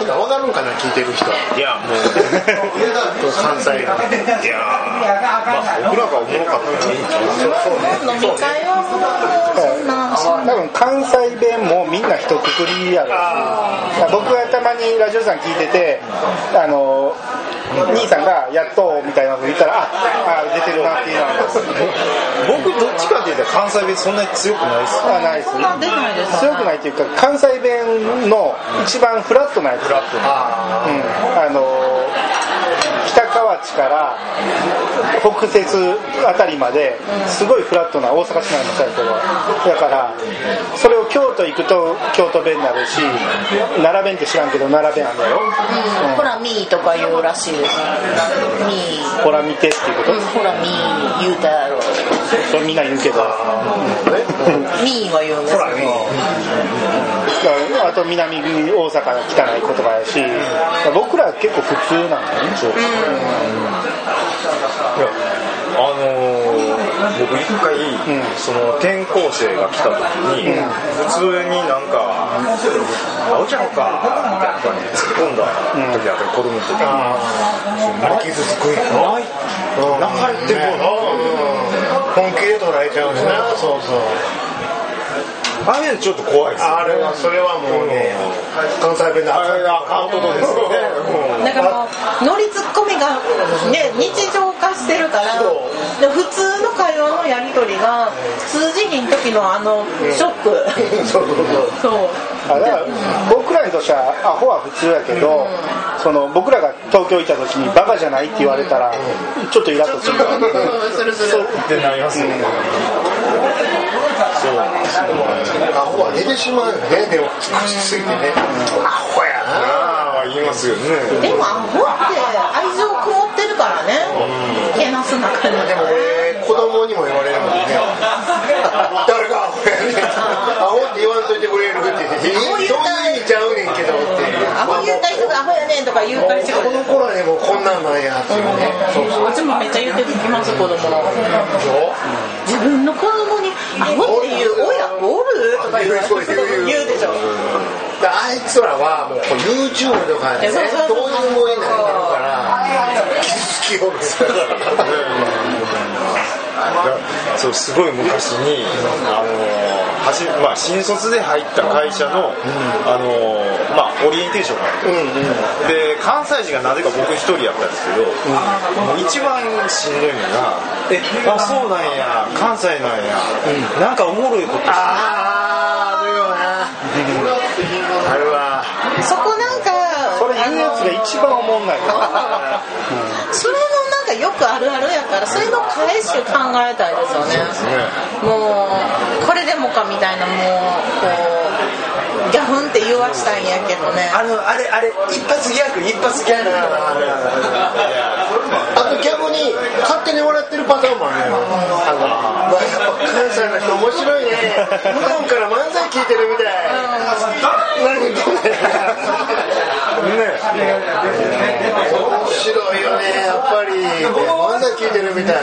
みんな。分かるんかな。聞いてる人いやもう関西がいやまあ僕らがおもろかったらいいんちゃう飲み会はもうそんな。多分関西弁もみんな。一括りやろ僕はたまにラジオさん聞いててあの兄さんが「やっと」みたいなこと言ったらああ出てるなっていうのは。僕どっちかっていうと関西弁そんなに強くないっすあないですそんな出ないです強くないっていうか関西弁の一番フラットなやつ。フラットうん。あの北河内から北摂あたりまですごいフラットな大阪市内のタイプがだからそれを京都行くと京都弁になるし奈良弁って知らんけど奈良弁あんだよ、ほらミーとか言うらしいです。ミー。ほら見てっていうこと、うんほらミー言うたやろ。それみんな言うけど、ミーは言うんです。けどあと南大阪の汚い言葉やし僕ら結構普通なんだよねいやあのー僕一回、その転校生が来た時に、普通になんか「あおちゃうか」みたいな感じで突っ込んだ時あった子供の時に。泣き傷つくんやろ泣かれても本気で捉えちゃうしな。そうそうあれちょっと怖いですよあれはそれはもうね関西弁のあれがアカウントですよね。だからもうノリツッコミがね日常化してるからで普通の会話のやり取りが通じひん時のあのショック。そうそうそう。そう。あだから僕らにとしてはアホは普通やけど、その僕らが東京行った時にバカじゃないって言われたらちょっとイラッとする。するする。ってなりますよね、そう。アホは出てしまう。よねでも少しついてねアホやなああ言いますよねでもアホって愛情こもってるからね。けなす中にでも俺子供にも言われるもんね。誰 がアホって言わんといてくれるって言ってそういう意味ちゃうねんけどってアホ言うたりとかアホやねんとか言うたりしてくこるの頃はねもうこんなんなんやっていうね。うちもめっちゃ言ってきます子供。自分の子供に「アホっていう。親おる?」とか言うでしょであいつらはもう YouTube とかでねどういう思いになるから傷つきよる そうすごい昔にあのはじ、まあ、新卒で入った会社の、あのまあ、オリエンテーションがあって、で関西人がなぜか僕一人やったんですけど、もう一番しんどいのが「えあそうなんや関西なんや、なんかおもろいことして。あああるよなあるわそこなんかそれ言うやつが一番おもんないよそれもなんかよくあるあるやからそれの返しを考えたいですよね。もうこれでもかみたいなもうこうギャフンって言わしたいんやけどね。あのあれあれ一発ギャグ一発ギャグ。あと逆に勝手に笑ってるパターンもあるよ。あのまあやっぱ関西の人面白いね。普段から漫才聞いてるみたい。何言ってんだよ面白いよねやっぱり漫才聞いてるみたい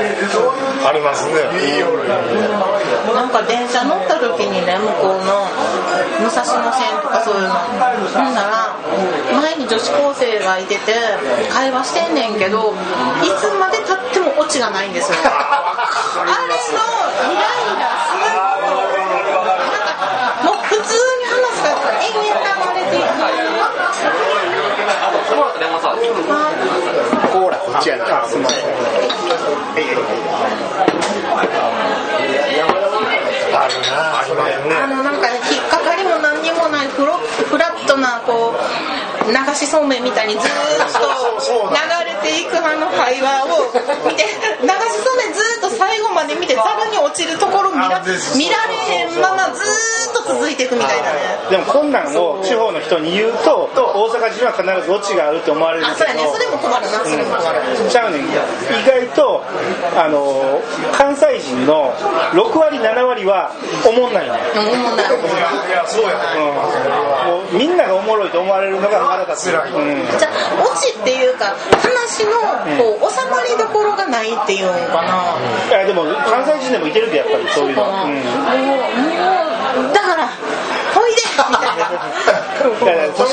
ありますね。いいよなんか電車乗った時にね向こうの武蔵野線とかそういうのほんなら前に女子高生がいてて会話してんねんけどいつまでたってもオチがないんですよあれのイライラするもう普通に話すから延々流れていくコーラこっちやなあすいませんあるなありますねあのなんか引っかかりも何にもないフロフラットなこう流しそうめんみたいにずーっと流れていくあの会話を見て流しそうめんずーっと最後まで見てざるに落ちるところ見ら見られへんままずーっと続いていくみたいなね。でもこんなんを地方の人に言うと大阪人は必ずオチがあるって思われるけあそうやね。それも困るな。それも困る。どちゃうねん。意外とあの関西人の6割7割はおもんないの、うん思んない。いやそうやうん、もうみんながおもろいと思われるのが腹立つ、うん、じゃあオチっていうか話のこう収まりどころがないっていうんかな、いやでも関西人でもいてるでやっぱりそういうの、うん。もうもうだからほいでみたいな。そ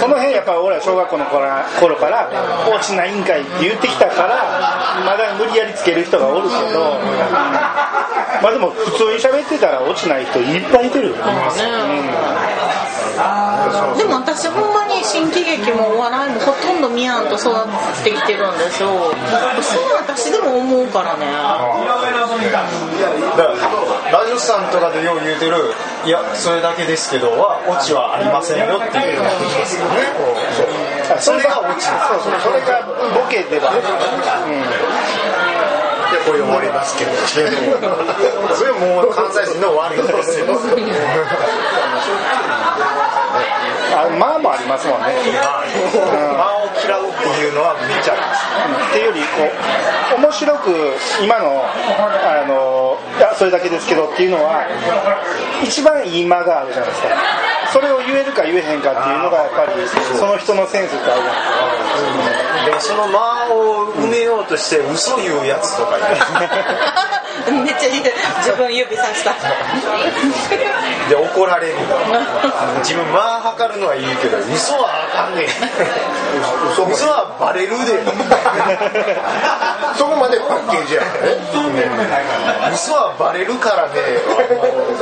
その辺やっぱ俺は小学校の頃から落ちないんかいって言ってきたからまだ無理やりつける人がおるけどまあでも普通に喋ってたら落ちない人いっぱいいてるよ。ね、でも私ほんまに新喜劇もお笑いもほとんど見やんと育ってきてるんですよそう私でも思うからね。ラジオさんとかでよう言うてるいやそれだけですけどはオチはありませんよっていうそれがオチそうそう。それがボケでは、うん。でこれ終わりますけど。それもう関西人の悪いですよ あまあもありますもんね、間を嫌うっていうのはめっちゃありますっていうよりこう面白く今のあのいやそれだけですけどっていうのは一番いい間があるじゃないですか。それを言えるか言えへんかっていうのがやっぱりその人のセンスってあるじゃないですかその間を埋めようとして嘘言うやつとかいる めっちゃ言う自分指さした。で怒られる。自分間測るのはいいけど嘘はあかんねん。嘘はバレるで。そこまでパッケージや。からね嘘はバレるからね。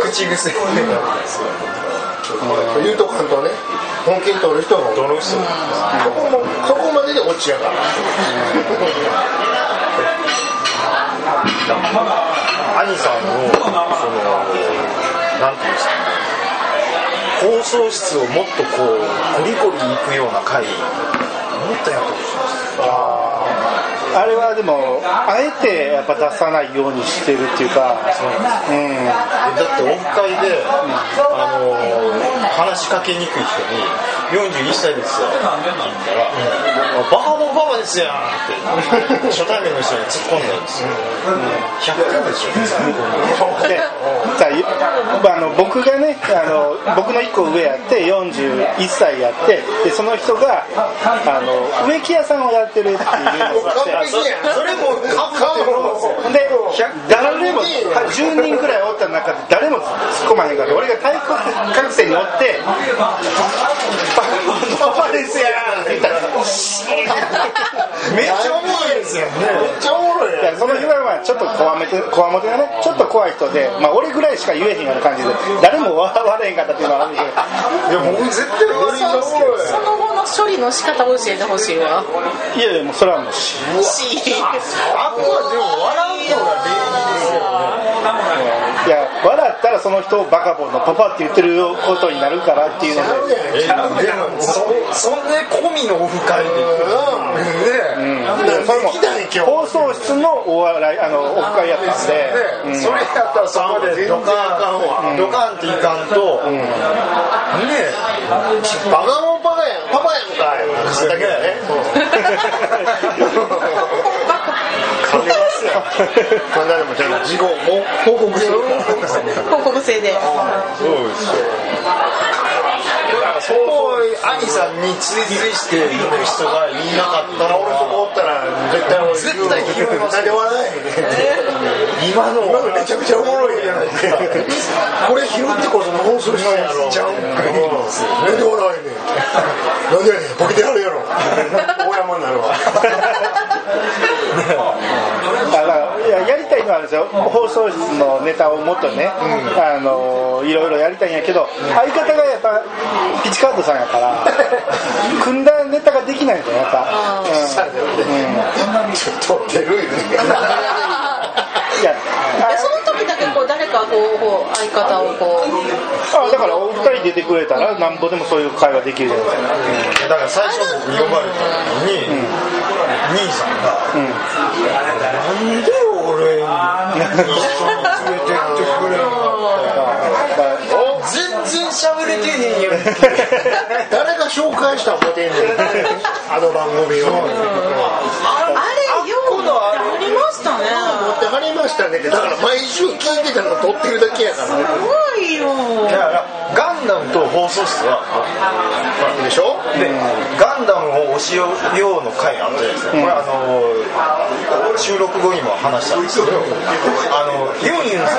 口癖。言うとかんとね。本気に取る人がおるどの人？そこもそこまでで落ちやから兄さんのそのなんていうんですか放送室をもっとこうゴリゴリ行くような回もっとやってほしいです。あれはでもあえてやっぱ出さないようにしてるっていうかう。ん。えだってオフ会で、あのー話しかけにくい人に「41歳ですよ」って言ったら「バカモンパパですやん」って初対面の人に突っ込んだんですよ。100回でしょ。でさあの僕がねあの僕の1個上やって41歳やってでその人があの植木屋さんをやってるっていうのがあって。それもかぶってるんで誰も10人くらいおった中で誰も突っ込まへんから俺が体育学生におって「パパですやん」って言ったらめっちゃおもろいですよ。ねめっちゃおもろいその日はまあちょっとこわめてこわもてがねちょっと怖い人で、まあ、俺ぐらいしか言えへんような感じで。誰も笑われへんかったっていうのはあるんですいや僕絶対笑その後の処理の仕方を教えてほしいわ。けどいやいやもうそれはもうししあこはでも笑うのが礼儀ですよいや笑ったらその人をバカボンのパパって言ってることになるからっていうのでそそんな込みのオフ会でねそれも放送室のお笑いあのオフ会やったんで、うん。それやったらそこでドカンドカンっていかんとねバカモンパパやんパパやんかいだけだね噛めますよこ んなでもちゃんと事後も報告報告制でそうですよそこを兄さんに追随して行く人がいなかったら俺そこおったら絶対俺絶対えへん今の今のめちゃくちゃおもろい。やないですかこれ拾ってこその放送したんやろちゃうんかいなんで笑えねんなんでやねん。ボケてやるやろ。大山になるわだからいややりたいのはあるんですよ放送室のネタをもっとね、あのいろいろやりたいんやけど相方がやっぱピチカードさんやから 組んだネタができないんだよやっぱ、うん。ちょっと出るよねいやでその時だけこう誰かこうこう相方をこうあだからお二人出てくれたらなん。ぼでもそういう会話できるじゃないですか、だから最初僕呼ばれた時に、兄さん。が、なん。で俺に一緒に連れてってくれん。の全然喋れてへんやん。誰が紹介した思てん？ねんあの番組を。あれようありましたね。持ってはりましたねって。だから毎週聞いてたの撮ってるだけやから。すごいよ。だからガンダムと放送室はでしょ？でガンダムを推しようの回あったじゃないですか、これあの収録後にも話したんですけどあのユンユンさん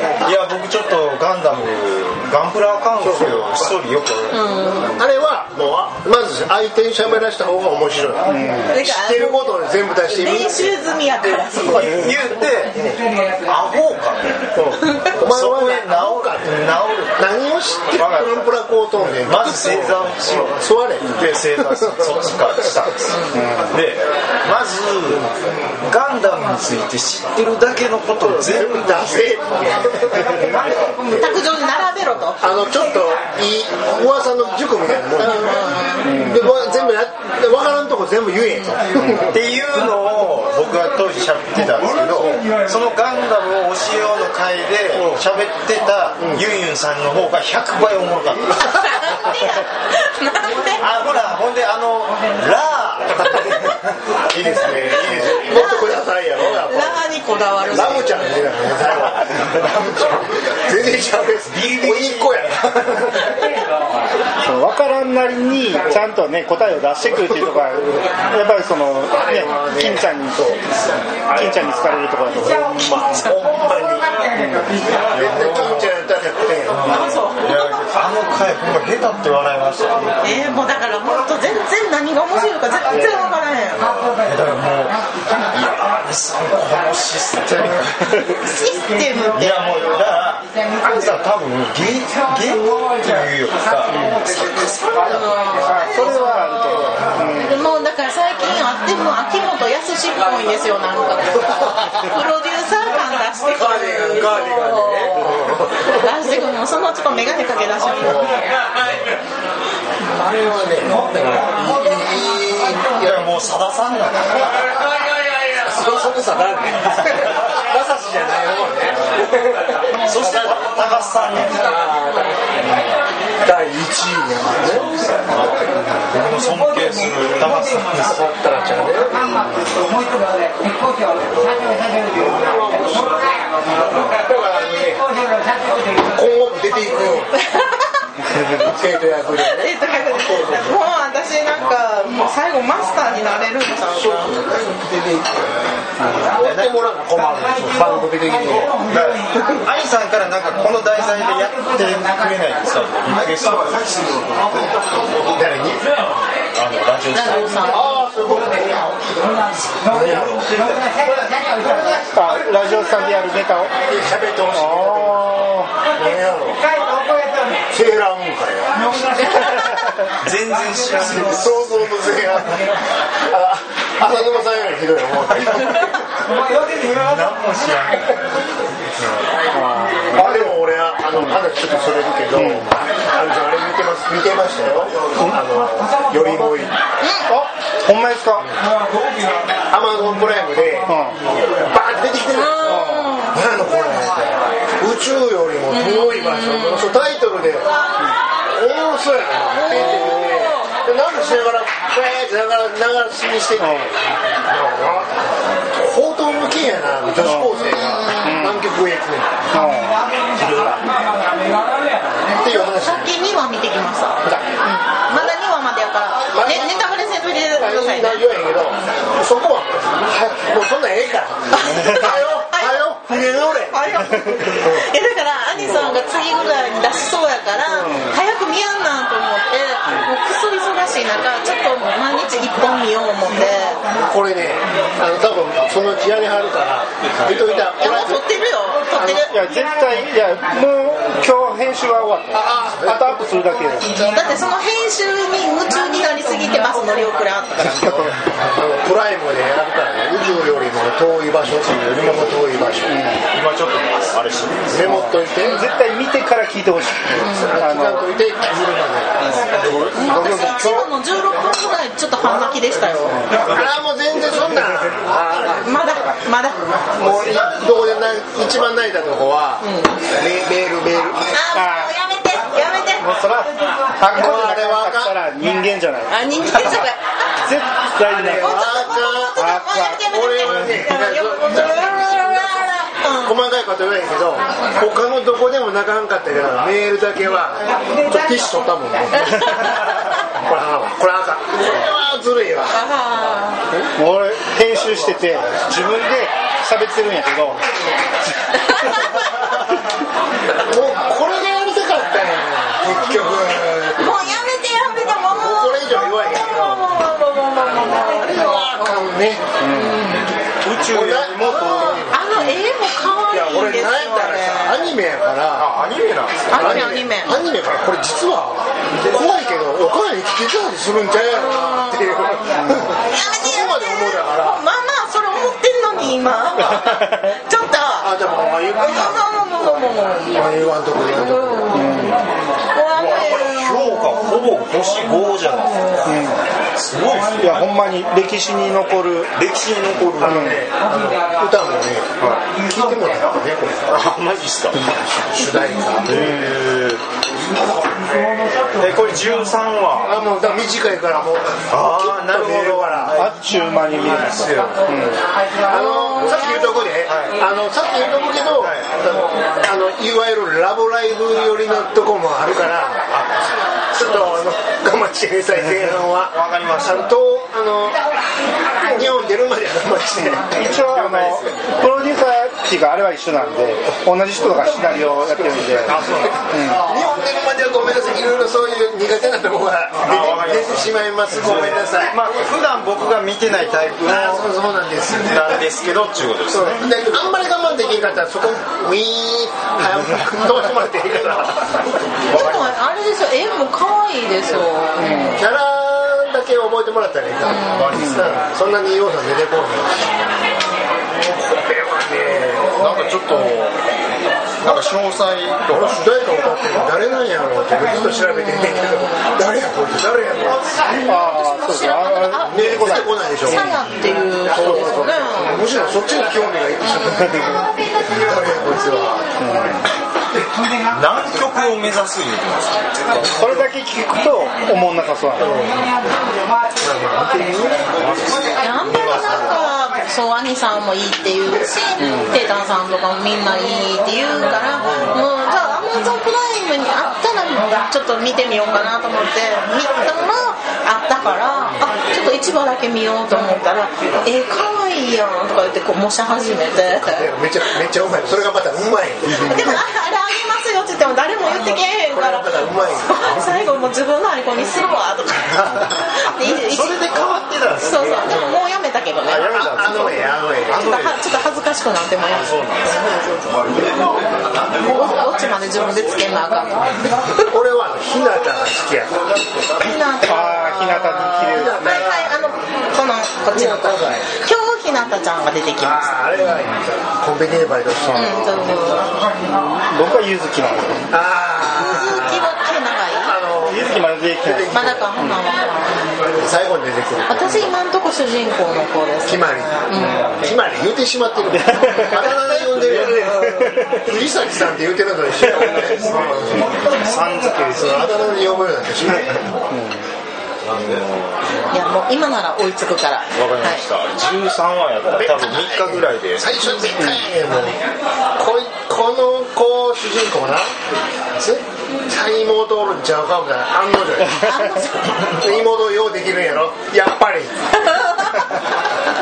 いや僕ちょっとガンダムガンプラ関係のストーリーよく、あれはもうまず相手に喋らせた方が面白い、知ってることを全部出してみ練習済みやから言うてアホか。お前は治何か。る治る。何を知ってるプランプラ高等ね。まず正座をしよう座れで正座そっちからしたんですよ、でまずガンダムについて知ってるだけのことを全部出せ卓上に並べろと。あのちょっといい噂の塾みたいなもんでわ全部や分からんとこ全部言えと。っていうのを僕は当時喋ってたんですけどそのガンダムを教えようの会で喋ってたユンユンさんの方が100倍おもろかった。あほらほんであのラー いいですねいいですもっとくださいやろやっぱラーにこだわる。ラムちゃんみたいラムちゃん。全然ちゃうですもう一個や分からんなりにちゃんとね答えを出してくるっていうところがやっぱりそのね金ちゃんにと金ちゃんに好かれるところだと思う。ほんまに絶対金ちゃんやったら100点やあの回ほんま下手って笑いましたよえー、もうだからもっと全然何が面白いか全然分からへんだからもうこの システムシステムって。いやもうだから兄さん多分芸っていうよりか作家さんだそれはあると思う、もうだから最近あっても秋元康っぽいんですよなんかプロデューサー感出してくガーディガーディ出してくるのそのうちこう眼鏡かけ出しあれはねい。やもうさださんなんだ。そそれさなんでまさしじゃない方ねそして高橋さんに第1位に僕の尊敬する高橋さん。ですだったらちゃうね今後も出ていくよ 生徒役でもう私なんかもう最後マスターになれるんちゃうか出ていってもらうの困る番組的に兄さんからなんかこの題材でやってくれないですかリクエスト誰にあのラジオさんラジオさんでやるネタを。喋ってほしいセーラームーンかよ全然知らん。想像のセーラームーンあ浅沼さんよりひどい思う何も知らん。あでも俺はあの話ちょっとそれるけど、あのあれ見てます。見てましたよ、あのよりもい。あほんまですか？アマゾンプライムで、バーって出てきてるんですよ何やのこれ宇宙よりも遠い場所、そうタイトルで。おもろそうやな。って言っててでなんかしながらてながら流しにしてて、報道向けやな女子高生が。南極へ行くっていう話。さっき2話見てきました、うん、まだ2話までやから、ね、ネタく入れてくださいね内容やけどそこははもうそんなんええからはよはよ船乗れあいやだから兄さんが次ぐらいに出しそうやから、早く見やんなんと思ってもうクソ忙しい中ちょっともうこれねあの多分そのうちやりはるから見といたいやもう撮ってるよ。撮ってる。いや絶対いやもう今日編集は終わった。あとアップするだけだってその編集に夢中になりすぎてバス乗り遅れあったから。あのプライムでやるからね宇宙よりも遠い場所っていうよりも遠い場所今ちょっとあれしてメモっといて。絶対見てから聞いてほしい。あの刻んといて見るまで。私1話の16分ぐらいちょっと半泣きでしたよ。ああもう全然そんなん。あまだまだ。もういどこでな一番泣いたとこは、メメールメール。あもうやめてやめて。もうそらあっこでなかったら人間じゃない。あ人間じゃない。絶対ねあかん。もうやめてやめて。俺はね細かいこと言わけど他のどこでも泣かんかったけメールだけはちょっとティッシュ取ったもんね。これはこれかこれはずるいわ。俺編集してて自分で喋ってるんやけど。もうこれでやりたかったんや。結局。もうやめてやめてもう。これ以上弱い、う、宇宙よりも遠い俺なんやったらさアねニメやから。あアニメなんですか？アニメアニメ。アニメからこれ実は怖いけどお金に聞きたりするんちゃうやろなっていう。そこまで思うだからまあまあそれ思ってんのに今。ちょっと。あでもああいうもうもうもうもうもうもうああ言わんとこ言わんとこ評価ほぼ星5じゃないですか。すごいですねいやほんまに歴史に残る歴史に残る。あのねあの歌もね聞いてもらったねこれ。あマジっすか。主題歌へえこれ13話。あもうだ短いからもう。ああなるほど。あっちゅう間に見るんですよ、あのさっき言うとこで、あのさっき言うとこけど、あのいわゆるラブライブ寄りのとこもあるから、ちょっとあの我慢してください前半は。わかりました。とあの日本出るまでは我慢して。一応あのプロデューサーっていうかあれは一緒なんで同じ人がシナリオをやってるんで。あそうなんです日本出るまではごめんなさい。いろいろそういう苦手なところが出て出てしまいます。ごめんなさい。まあ普段僕が見てないタイプのあそうそうなんです。なんですけどっていうことですね。であんまり我慢できんかったらそこウィーン早く通してもらっていいからでもあれですよ。絵も可愛いですよ。キャラだけ覚えてもらったらいいから、うん。そんなに要素出てこない。これはねなんか。ちょっとなんか詳細とこの主題歌歌ってるの誰なんやろうってずっと調べてんねんけど誰やこいつ誰やろうああそうそうああ出てこないでしょサナっていう人ですよねむしろそっちに興味がいってしまった誰やこいつは南極を目指す言うてますそれだけ聞くと思んなさそう。なのあんまりなんかそう兄さんもいいって言うし、テータンさんとかもみんないいって言うからもうじゃあアマゾンプライムにあったらちょっと見てみようかなと思って見たらあったからあちょっと市場だけ見ようと思ったら「えかわいいやん」とか言ってこう模写始めて。めっちゃめっちゃうまい。それがまたうまい。でもああれますよって言っても誰も言ってけえへんから。最後もう自分のアイコンにするわとか。それで変わってたんですそうそう。でももうやめたけどね。あやめたんですあの絵あの絵ちょっと恥ずかしくなってもやめそうなんでちまで自分でつけんなあかんの。俺は日向が好きやひなた。ああ日向に綺麗ですはいはいあのこっちの子今日ひなたちゃんが出てきましたああれがいいコンビニでバイトしてうんそうそう僕は柚月なんですよあ鈴木は毛長いあの柚月まで出てきてまだかほなら最後に出てくる私今んとこ主人公の子です決まり決まり言ってしまってるあだ名で呼んでる藤崎さんって言ってるのと一緒やもんねさん付けですあだ名で呼ぶようになってしまういやもう今なら追いつくから。わかりました、13話やったら多分3日ぐらいで。最初絶対ねもうこいこの子主人公な。絶対妹おるんちゃうかみたいな。案の定や妹ようできるんやろ？やっぱり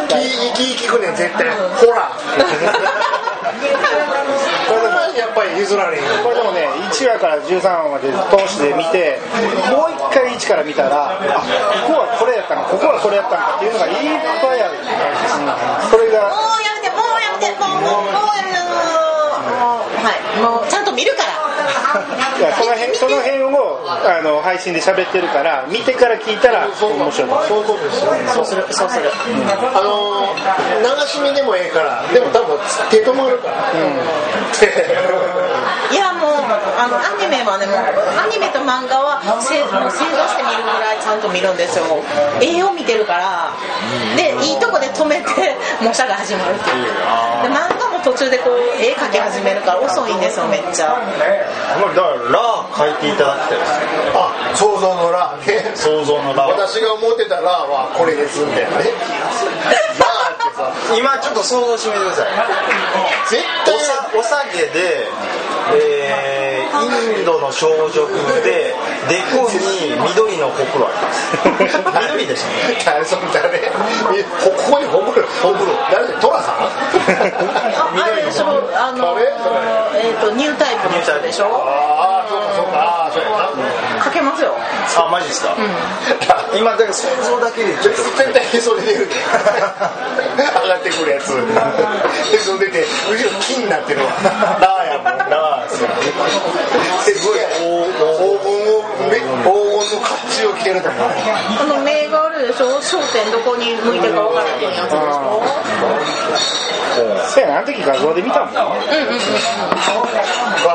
生き生きくねん絶対。ほら。これはやっぱり譲られんよ。これでもね1話から13話まで通して見てもう一回1から見たらあここはこれやったんかここはこれやったんかっていうのがいっぱいある、うん、それがもうやめてもうやめてもうもうやめてもうはい。もうちゃんと見るから。いやその辺その辺をあの配信で喋ってるから見てから聞いたら面白い。そういうことですよそうするそうする。あのー流し見でもええからでも多分手止まるから、いやもうあのアニメはねもうアニメと漫画はせもう正座して見るぐらいちゃんと見るんですよ。絵を見てるから。でいいとこで止めて模写が始まるっていう。で漫画も途中でこう絵描き始めるから遅いんですよめっちゃ。まあだからラー書いていただきたいですねあ想像のラーね想像のラー私が思ってたラーはこれですみたいなね。ラーって今ちょっと想像してみてください。絶対おさお酒で、えー、インドの装飾ででこに緑のほくろあります緑でしたね誰そん誰ほここにほくろほくろ誰でトラさんああれでしょあの誰えっ、とニュータイプの人でしょああそうか。そうか。ああそうやなか。けますよあマジですか、今だか。ら想像だけでちょっと絶対へそ出る上がってくるやつへそ出て後ろ木になってるわラーやもんなあすごい黄金金の甲冑を着てると思うあの目があるでしょ焦点どこに向いてるか分からへんやつでしょ。そうやな。あの時画像で見たもんねガ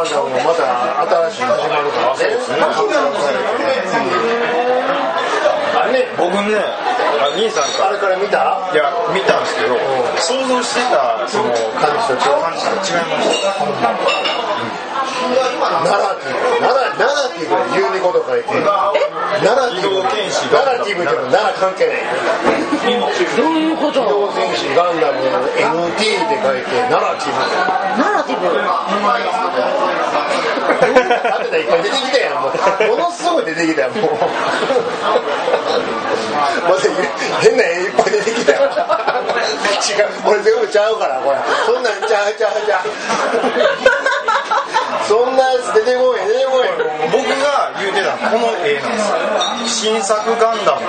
ンダムもまた新しい始まるから。ねね僕ねあ兄さんかあれから見た？いや見たんですけど想像してたその感じと違う感じと違いましたナラティブナラナラティブ。で12個と書いてナラティブ。ナラティブ。ってのはナラ関係ないどういうこと機動戦士ガンダム NT って書いてナラティブ。ナラティブ。だっていっぱい出てきたやんもうものすごい出てきたやんもうまた変な絵いっぱい出てきたよ違う俺全部ちゃうからこれそんなんちゃうちゃうちゃうそんなやつ出てこい出てこい僕が言うてたこの絵なんですよ新作ガンダム。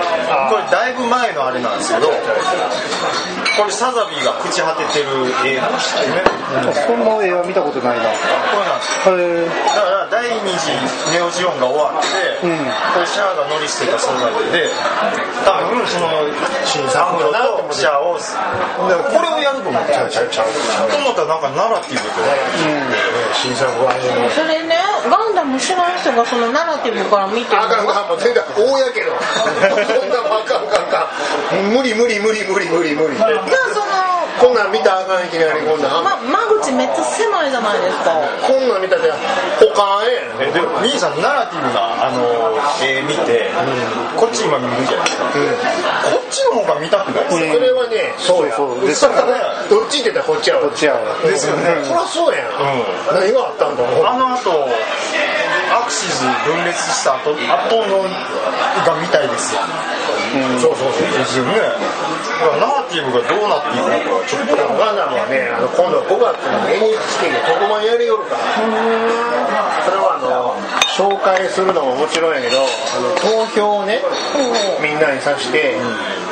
これだいぶ前のあれなんですけどこれサザビーが朽ち果ててる絵なんですよね。そんな絵は見たことないなこれなんですだから第二次ネオジオンが終わって、うん。これシャアが乗り捨てた素材で多分その新作のとシャアを。これをやると思ってちゃうちゃうちゃう。と思ったらなんかナラティブと新作はねそれねガンダム知らん人がそのナラティブから見てるあかんあかんもう全然大やけどそんなもんあかんあかんあかん無理無理無理無理無理。無理あこんなん見たらあかんいきなりこんなん。ま、間口めっちゃ狭いじゃないですか。こんなん見たら他ええでも兄さんナラティブなあの絵見て、こっち今見るじゃないですか、こっちの方が見たくない？ですか、それはねそうやそう。ですそれはねどっちって言ったらこっちやろ。こっちやわ。ですよね。そりゃそうやん、何があったんだろう？あの後アクシズ分裂した後後のが見たいですよそうそうそう。ですよね。ナラティブがどうなっていくのかちょっとガンダムはねあの今度5月に NHK で特番やりよるから。それはあの紹介するのももちろんやけどあの投票をねみんなにさして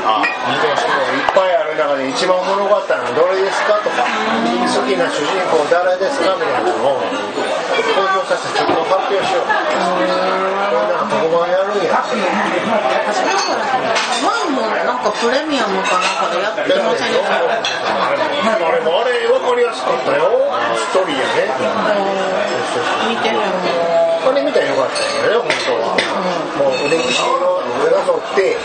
あ見てほしいいっぱいある中で一番おもろかったのはどれですかとか好きな主人公誰ですかみたいなのを投票させてちょっと発表しようこれなん。か特番やるん。や前もなん。かプレミアムかなん。かでやってません。でしたあれもあれ分かりやすかったよストーリーやね見てるのあれ見たらよかったよね本当は、もう歴史をなぞって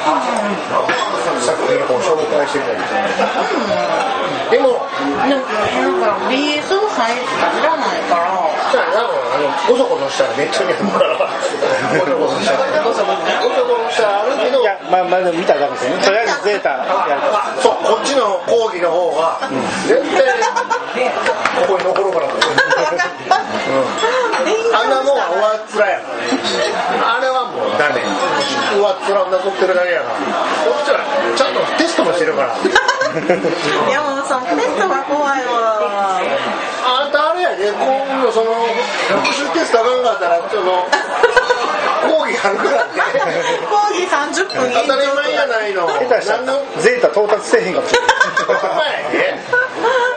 作品を紹介してたりしてでもでもなん。か BS 入らないからさあなのごそごそしたらネットにあるからごそごそしたらごそごそしたらあるけど。いやまあまあでも見ただけですよね。とりあえずゼータやるそうこっちの講義の方が絶対ここに残るから。あんなもんは上っ面やから。あれはもうダメ。上っ面なぞってるだけやから。こっちはちゃんとテストもしてるから。山本さんテストが怖いわで今度その復習テストあかんかったらその講義あるからね講義30分当たり前やないの。下手したら何の？ゼータ到達せえへんかもしれない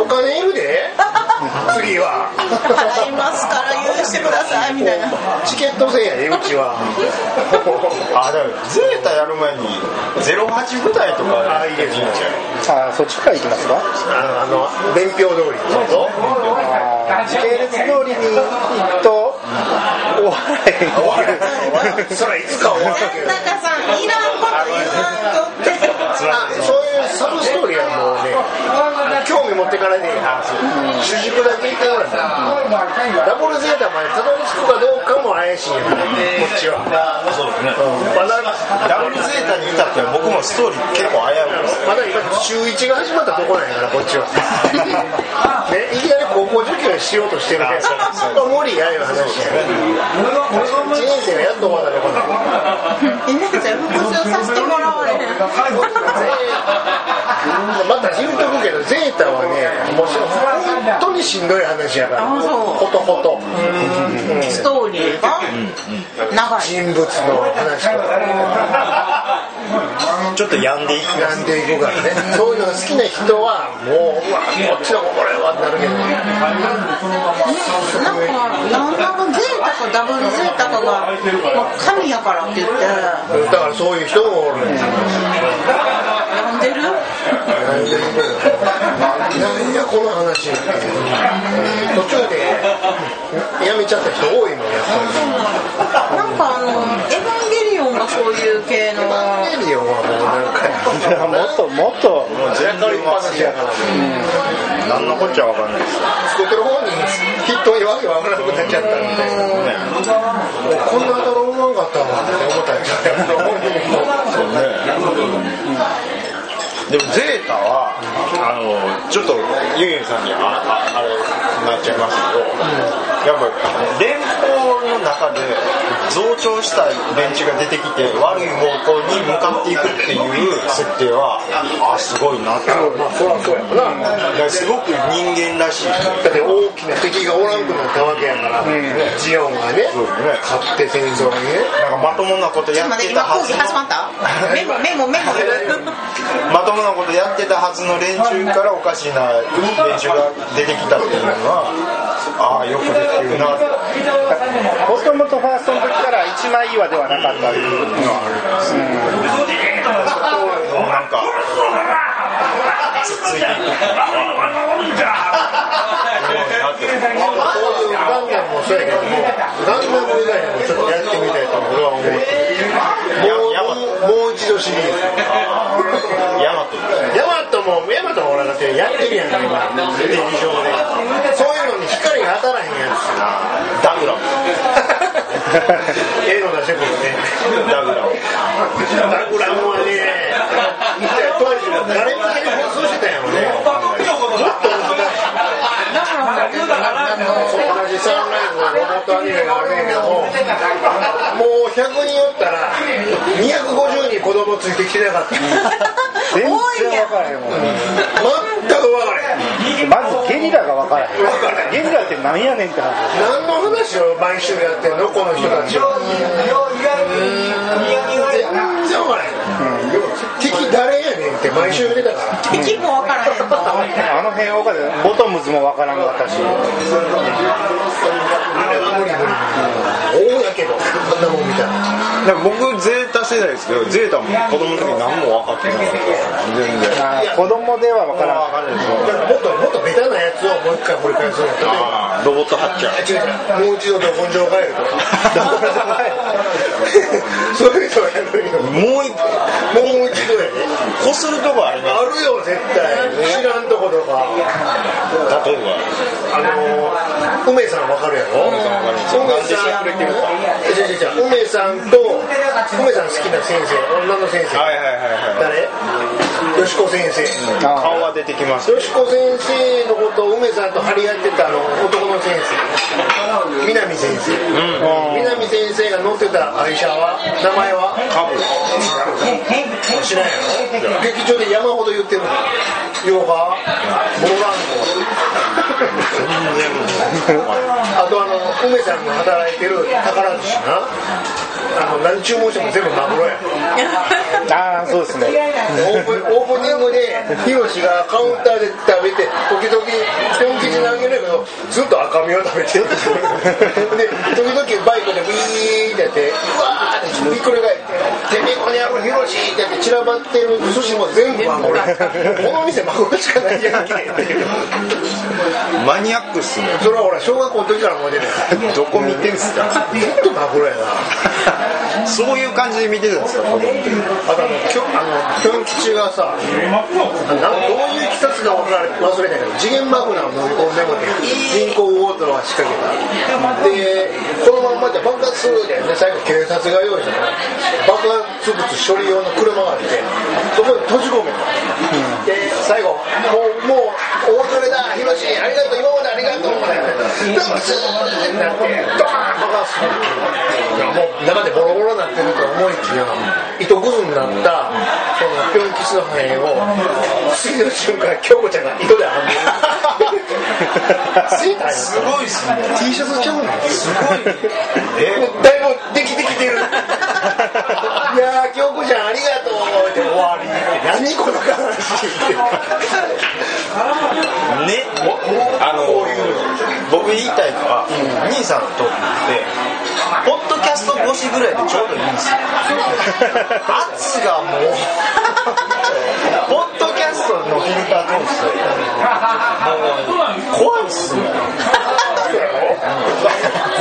お金いるで。次は。払いますから許してくださいみたいな。チケット制やでうちは。あだからゼータやる前に08部隊とかやっていいんじゃないああそっちから行きますか？あのあの伝票通り。そうそう。あー時系列通りに行くと終わらへん終わらへんそれいつか終わるけどなんかさいらんこと言わんとって。あそういうサブストーリーはもうね興味持ってからでいい話。主軸だけ言ってからさダブルゼータまでたどり着くかどうかも怪しいよねこっちは。そうですね。まだダブルゼータに至っては僕もストーリー結構危ういです。まだ今中1が始まったとこなんやからこっちは。ねいきなり高校受験しようとしてるね無理やいう話や1年生がやっと終わったとこなんえねじゃあ復習させてもらわれへん また言うとくけどゼータはねもう本当にしんどい話やから。あそう。ほとほと。ストーリー。が長い。人物の話とか。ちょっと病んでいく。なんでいくからね。そういうのが好きな人はもううわこっちの方これはってなるけど。なんかなんだかゼータかダブルゼータかがもう神やからって言ってだからそういう人もおる呼んでるなんでいくのなんやこの話途中でやめちゃった人多いもんやっぱりなんかあのエヴァンゲリオンがそういう系の。エリオンはもうなんかもっともっともう全然っぱなしやから。何のこっちゃわかんないです。作ってる方にわけわからなくなっちゃったんでこんな当たら思わんかったわって思ったんじゃない本人もでもゼータはあのちょっとユンユンさんにあああれなっちゃいますけど、やっぱ連邦の中で増長した連中が出てきて悪い方向に向かっていくっていう設定はあすごいなってまあすごく人間らしい。だって大きな敵がおらんくなったわけやから、ジオンがねそうですね。勝って戦争にねなんかまともなことやちょって待って今講義たはず。の始まったメモメモメモ。まともなことやってたはずの連中からおかしな連中が出てきたっていうのは。ああよくできるな。もともとファーストの時から一枚岩ではなかったっていうのはなんかつついていくそういうガンダムもそうやけどもガンダム以外にもちょっとやってみたいと俺は思ってるもうもう一度シリーズ。ヤマト。ヤマトもヤマトも俺だってやってるやんか今劇場で。そういうのに光が当たらへんやつ。ダグラム ええの出してくるね。ダグラムダグラムはね当時も誰向けに放送してたんやろねもっと同じサンライズのロボットアニメがあるんやけどもう100人おったら250人子供ついてきてなかった。全然分からへんもん全く分からへんまずゲリラが分からへん。ゲリラってなんやねんって話。何の話を毎週やってんのこの人たちは。うん、意外にからへん敵誰やねんって毎週見てたから敵もわからへんのあの辺分かるボトムズも分からんかったし大やけどあんなもん見たらだから僕ゼータ世代ですけどゼータも子供の時何も分かってなかった全然。子供では分からもっともっとベタなやつをもう一回掘り返ロボットハッチャーもう一度ど根性と。かそういうのやるよもう 一もう一度やねこするとこありまあるよ絶対。知らんとことか。す例えば。あの梅さんわかるやろ？梅さん梅さん。と梅さん好きな先生女の先生。はいはいはいはい。誰？よしこ先生。あ顔は出てきましたよしこ先生のことを梅さんと張り合ってたあの男の先生。南先生。南先生が乗ってた愛車は名前は？カブ知らんやろ劇場で山ほど言ってるヨガモランドあとあの梅さんが働いてる宝寿司な。あの何注文しても全部マグロや。ああそうですね。オープオープニングでヒロシがカウンターで食べて時々本気で投げるけどずっと赤身を食べてる。で時々バイクでビーってやってうわーってひっくり返って「てめえこの野郎ヒロシ」ってやって散らばってる寿司も全部マグロこの店マグロしかないやんけ。マニアックっすね。それは俺小学校の時から思ってるどこ見てんすか。ずっとマグロやなそういう感じで見てるんですか？子供ってあとあのきょあのきょん吉がさなんかどういういきさつか分かられ忘れたけど次元爆弾を乗り込んでもって銀行強盗が仕掛けたでこのまんまじゃ爆発するで、ね、最後警察が用意した爆発物処理用の車があってそこに閉じ込めた、で最後もうもうお別れだヒロシありがとう今までありがとうもう中でボロボロになってると思いきや糸くずになったそのピョン吉の破片を次の瞬間京子ちゃんが糸で編んでる すごいっすね。T シャツちゃうのすごい。えだいぶできてきてる。いやー京子ちゃんありがとうって終わり。何この話。ねあの僕言いたいのは、兄さんとってポッドキャスト越しぐらいでちょうどいいんですよ。圧がもう ポッドストのフィルター通してもう怖いっすね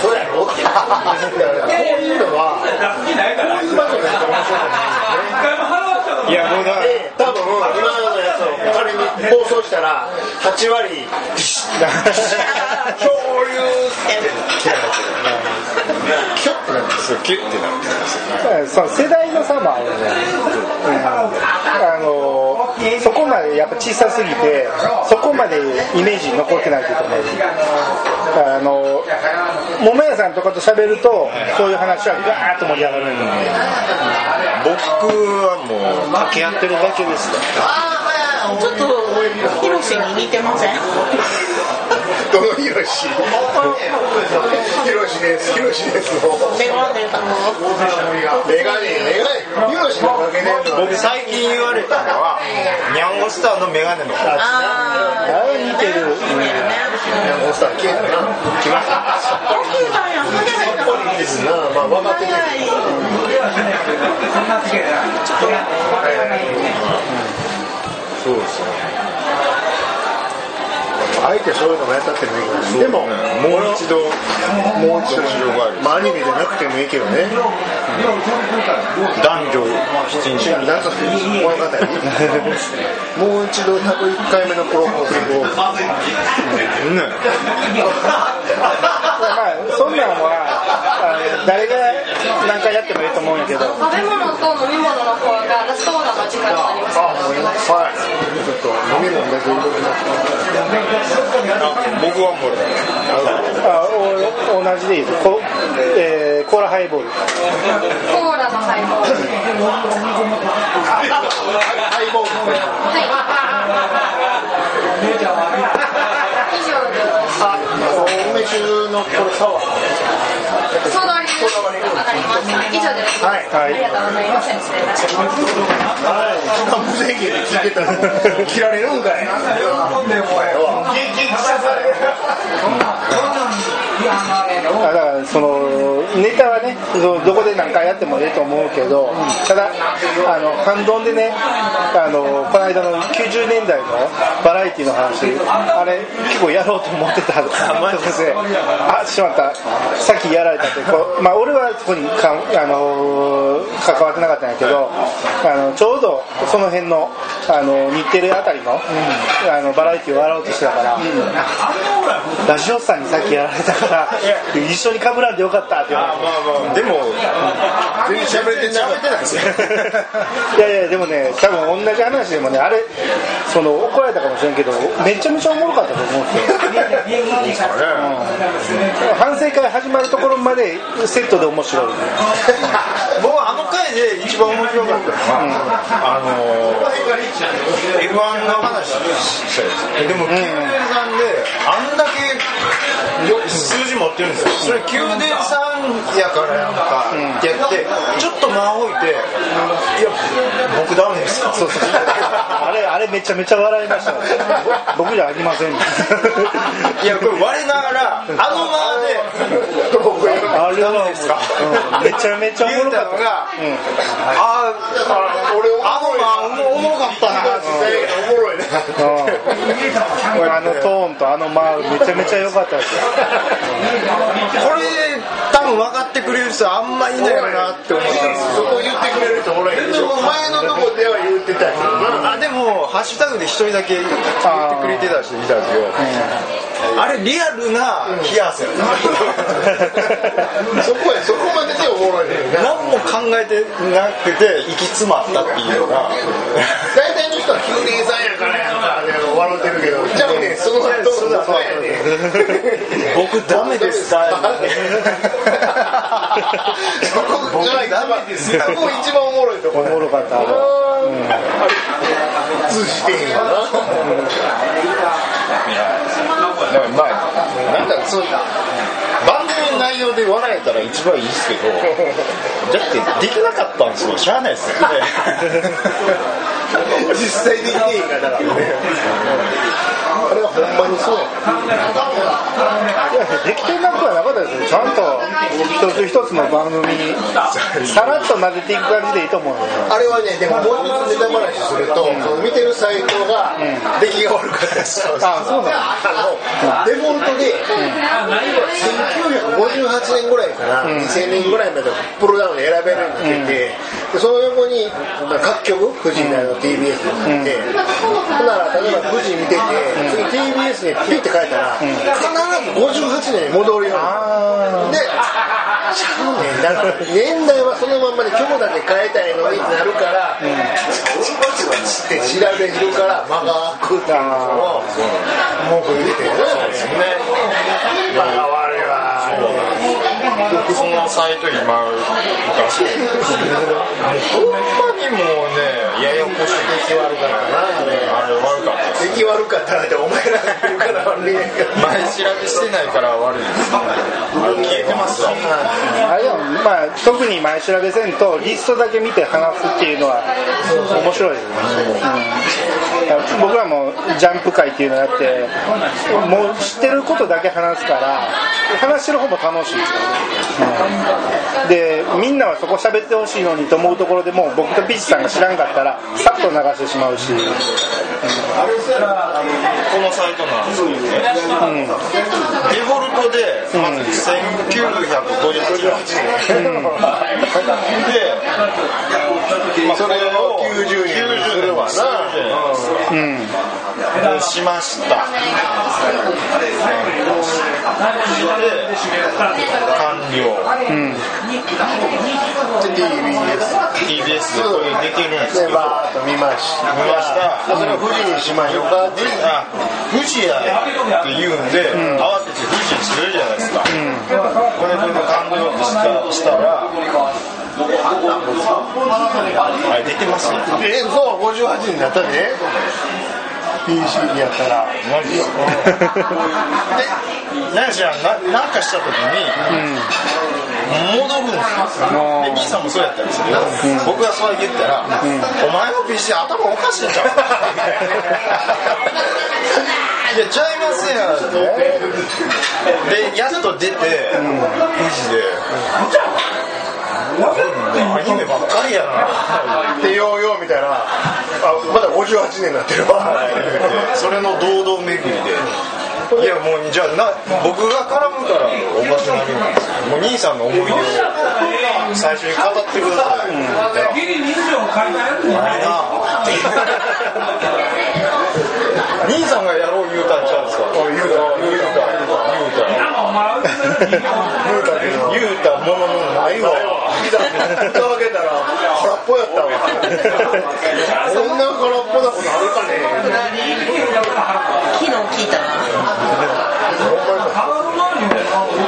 そうやろこういうのはこういう場所で面白いねいやもうだ多分今のやつを仮に放送したら8割恐竜って切られてキュッてなってそうキュッてなってますよ世代の差もあるね、うん、あのそこまでやっぱ小さすぎてそこまでイメージに残ってないというかね。あの桃屋さんとかと喋るとそういう話はガーッと盛り上がるんで。僕はもう掛け合ってるだけです。ちょっとヒロシに似てません？どのヒロシ？ヒロシです。ヒロシです。メガネとメガネメガネヒロシのか僕最近言われたのはニャンゴスターのメガネの子ああれ似てる、似てる。ねモンスターな来ました大きですなまあ分かってて早いそうですねあえてそういうのもやったってもいいけどでももう一度もう一度。アニメじゃなくてもいいけどね男女七人。なんか物語もう一度101回目のプロポーズを。ね。まあそんなんはあの誰が何回やってもいいと思うんやけど。食べ物と飲み物の方がラストオーダーの時間になりますはい。ちょっと飲み物だけ。僕はこれあお同じでいいです。コ,、えーコーラハイボール。コーラのハイボール。ハイボール。以上です梅酒のこれサワー以上ですはい。ありがとうござい。ます失礼い。たします時間無制限で聞い。てたら切られるんかい。あだからそのネタはねどこで何回やってもいいと思うけどただあのハンドンでねあのこの間の90年代のバラエティの話あれ結構やろうと思ってたとこであしまった。さっきやられたってこう、まあ、俺はそこにかん、あの関わってなかったんやけどあのちょうどその辺のあの日テレあたりの,、あのバラエティをやろうとしてたから、ラジオさんにさっきやられたから 一緒にかぶらんでよかったって言われてまあまあ。でも全然喋ってなかったです。よ いやいやでもね多分同じ話でもねあれその怒られたかもしれんけどめちゃめちゃおもろかったと思うんですよ、うん、反省会始まるところまでセットで面白い。僕はあの回で一番面白かったのは、あの F1 の話したやつ。でも宮殿さんであんだけよ数字持ってるんですよ。それ宮殿さんやからやんか。ってやってちょっと間を置いて「いや僕ダメです。か?」そうそう。あれあれめちゃめちゃ笑いました。よ僕じゃありません。いやこれ我ながらあの間であれダメですかうん。めちゃめちゃ言うたのがうん。あー俺あのまんおもろかったな。おもろい。なうんあのトーンとあの間めちゃめちゃ良かったですよこれ分分かってくれる人あんまいないよなって思ったそこ言ってくれる人おらへんでも前のとこでは言ってたけどなあでもハッシュタグで一人だけ言ってくれてた人いたんですよあれリアルな冷や汗そこやそこまででおもろいね。何も考えてなくて行き詰まったっていうのが大体の人は急にさんやからやんかね笑ってるけど その後のそうだ僕ダメです。かそこじゃあ一番そこ一番おもろいとこおもろかったあれ通じてへんやなまあなんだそうだ組の内容で笑えたら一番いいですけどだってできなかったんですよしゃあないですよね実際できかだからねあれはほんまにそう。やいやできてなくはなかったですよちゃんと一つ一つの番組にさらっと混ぜていく感じでいいと思うんですよあれはねでももう一つネタ話すると、その見てるサイトが出来が悪かったです、あそうなの。あのデフォルトで、1958年ぐらいから2000年ぐらいまでプロダウンで選べるようになってて、でその横に各局富士なの TBS になって、ほんなら例えば富士見てて、次 TBS にピッて書いたら、必ず58年に戻るようにで、ちゃうねん。だから年代はそのまんまで今日だけ変えたいのになるから、って調べるから間が空くっていうのを文句言ってるね。間が悪いわそのサイト今昔ほんまにもうねややこしい出来悪かったなあれ悪かった出来悪かったなってお前らが言うから悪いんけど前調べしてないから悪いですあれ消えてますわあれでもまあ特に前調べせんとリストだけ見て話すっていうのは面白いですね、僕らもジャンプ会っていうのやってもう知ってることだけ話すから話してる方も楽しいですよ、うん、でみんなはそこ喋ってほしいのにと思うところでもう僕とピッチさんが知らんかったらさっと流してしまうし、うん。このサイトなんですけどね。うん。デフォルトでまず1958年で、まあ、それを90年にするわな。うん。にしました。で完了。うん、TBS TBS でこれ出てるんです。けでどバーッと見ました。見ました。それを富士にしましょうかってあ富士やって言うんで、慌てて富士にするじゃないですか、これこれ完了ってしたしたらあれ出てますよえそう58になったで PC にやったらマジで何しらななんかした時に戻るんですよ。で兄さんもそうやったんですけど、僕がそう言ったら、お前の PC 頭おかしいんちゃう？いやちゃいますやん。ってでやっと出て、富士で、アニメばっかりやな。でようようみたいなあまだ58年になってるわ。それの堂々巡りで。いやもうじゃあな僕が絡むからおかしなるんですよもう兄さんの思い出を最初に語ってください、うん、ないな兄さんがやろう言うたんちゃうんですか？言うた。言うた。言うた。言うた。言うた。もののないわいざ蓋開けたら空っぽやったわこんな空っぽなことあるかね昨日聞いたな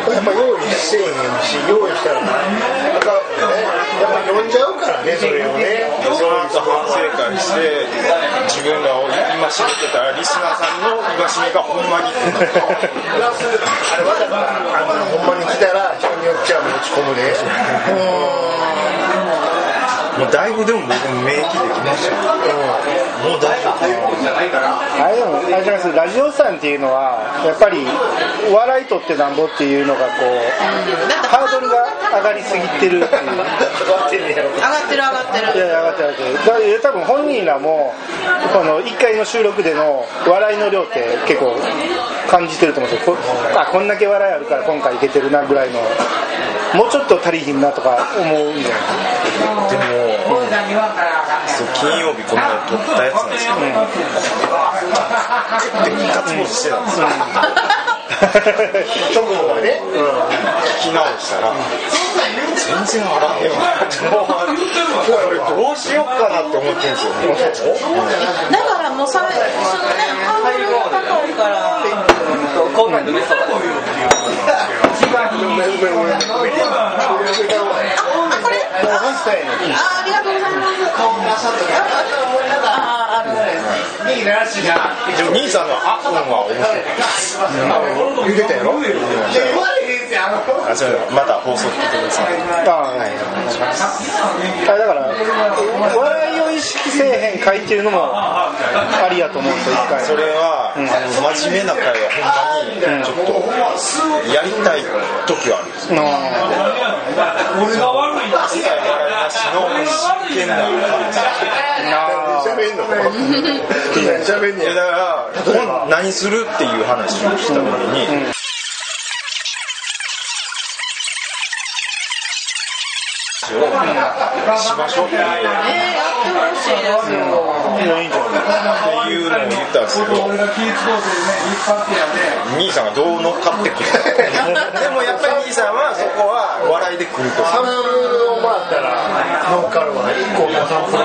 やっぱ用意せえへんし用意したらなんかねやっぱ読んじゃうからねそれをねその後反省会して自分が今しめてたリスナーさんの今しめがほんまにあれはだからあのほんまに来たら人によっちゃ持ち込むでね Oh! もうだいぶでも僕免疫できました、もう大丈夫あれでもあれじゃないですラジオさんっていう。のはやっぱり笑いとってなんぼっていうのがこうハードルが上がりすぎてる。っていう上がってる上がってる。いや上がってる上がってる。多分本人らもこの1回の収録での笑いの量って結構感じてると思うんですよこあこんだけ笑いあるから今回いけてるなぐらいのもうちょっと足りひんなとか思うんじゃないでも、そう金曜日この前撮ったやつなんですけど、結構ガッツポーズしてたんですよ。直後はね、聞き直したら、うん全然あらへんわって思う俺どうしようかなって思ってるんですよ。ねだからもうさそのねハードルが高いから今回のメソッドあこれあありがとうございます。あああるでも兄さんのあうんは面白い。言うてたやろ？あ、それまた放送聞いてください。あはい。あだから笑いを意識せえへん書いてるのもありやと思うんですよ一回。それは、あの真面目な会はほんまに。ちょっとやりたい時はあるんですよ。一切笑いなしの真剣な感じ。喋んの喋んねいや。だから、何するっていう話をした時に、しましょう。っていうえー、やってほしいですよ。いやいいんじゃないっていうのを言ったんですけど、兄さんがどう乗っかってくるでもやっぱり兄さんはそこは笑いで来ると。サンプルをもらったら乗っかるわ1個のサンプル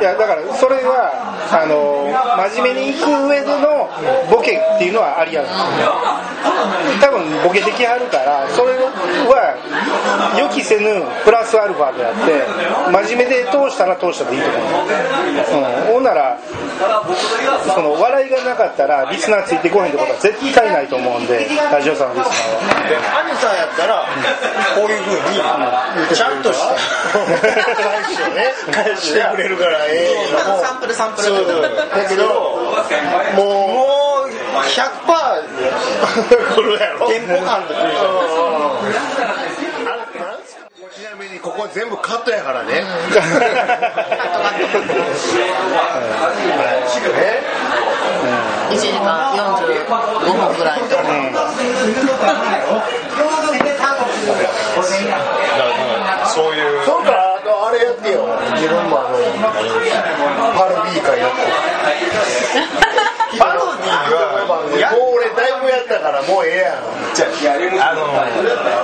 いやだからそれはあの真面目に行く上でのボケっていうのはありやるん。ですよ多分ボケてきはるからそれは予期せぬプラスアルファであって真面目で通したら通したでいいと思う、うん、ほんならその笑いがなかったらリスナーついてこへんってことは絶対ないと思うんでラジオさんのリスナーは。で兄さんやったらこういうふうにちゃんとして返してくれるからええ。のサンプルサンプル。だけどもうもう100%来るやろテンポ感ちなみにここ全部カットやからね。1時間45分ぐらいとだからそういう。そうか自分もあのパルビー会やってパロディはやもう俺だいぶやったからもうええやん。じゃああの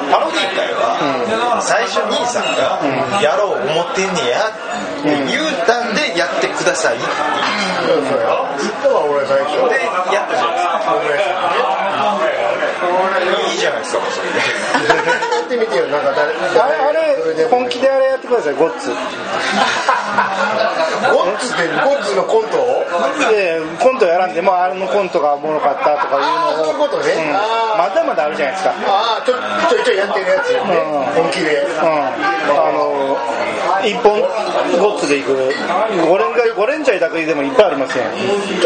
パロディ会は最初兄さん。が「やろう思ってんねや」って言うたんでやってくださいって言ったわ俺最初。言ってやったじゃないですかいいいじゃないですか。それでやってみてよなんか誰あれあれ本気であれやってくださいゴッツゴッツってゴッツのコントを。でコントやらんでもあのコントがおもろかったとかいうああそういうのを、ことね、うんあまだまだあるじゃないですか。ああちょちょいちょいやってるやつ。よね、うん。本気でうん、あの一本ゴッツでいく。ゴレンガゴレンジャーだけでもいっぱいありますよ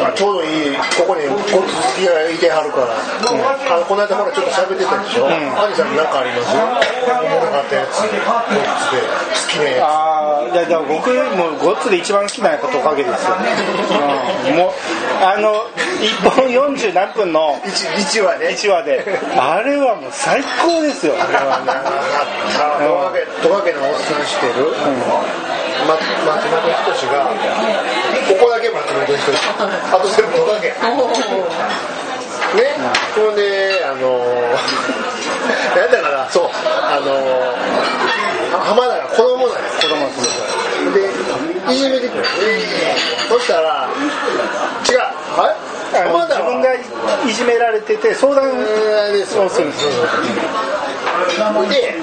あちょうどいい。ここにゴッツ好きがいてはるから、あのこの間ほらちょっと喋ってたでしょ、兄さんなんかあります？おもろかったやつゴッツで好きなやああいやでも僕もゴッツで一番好きなやっぱトカゲですよ、うん、もうあの一本40何分のつ 1, 話ね。1話で。あれはもう最高ですよ。あれはねトカゲトカゲのおっさんしてる、ま、松本人志がここだけ松本人志あと全部トカゲね、ほんで、あのー、なんだから、そう、あのー、浜田が子供なんです、子供で、いじめてくる。そしたら、違う、は自分がいじめられてて相談をするんですよ。で、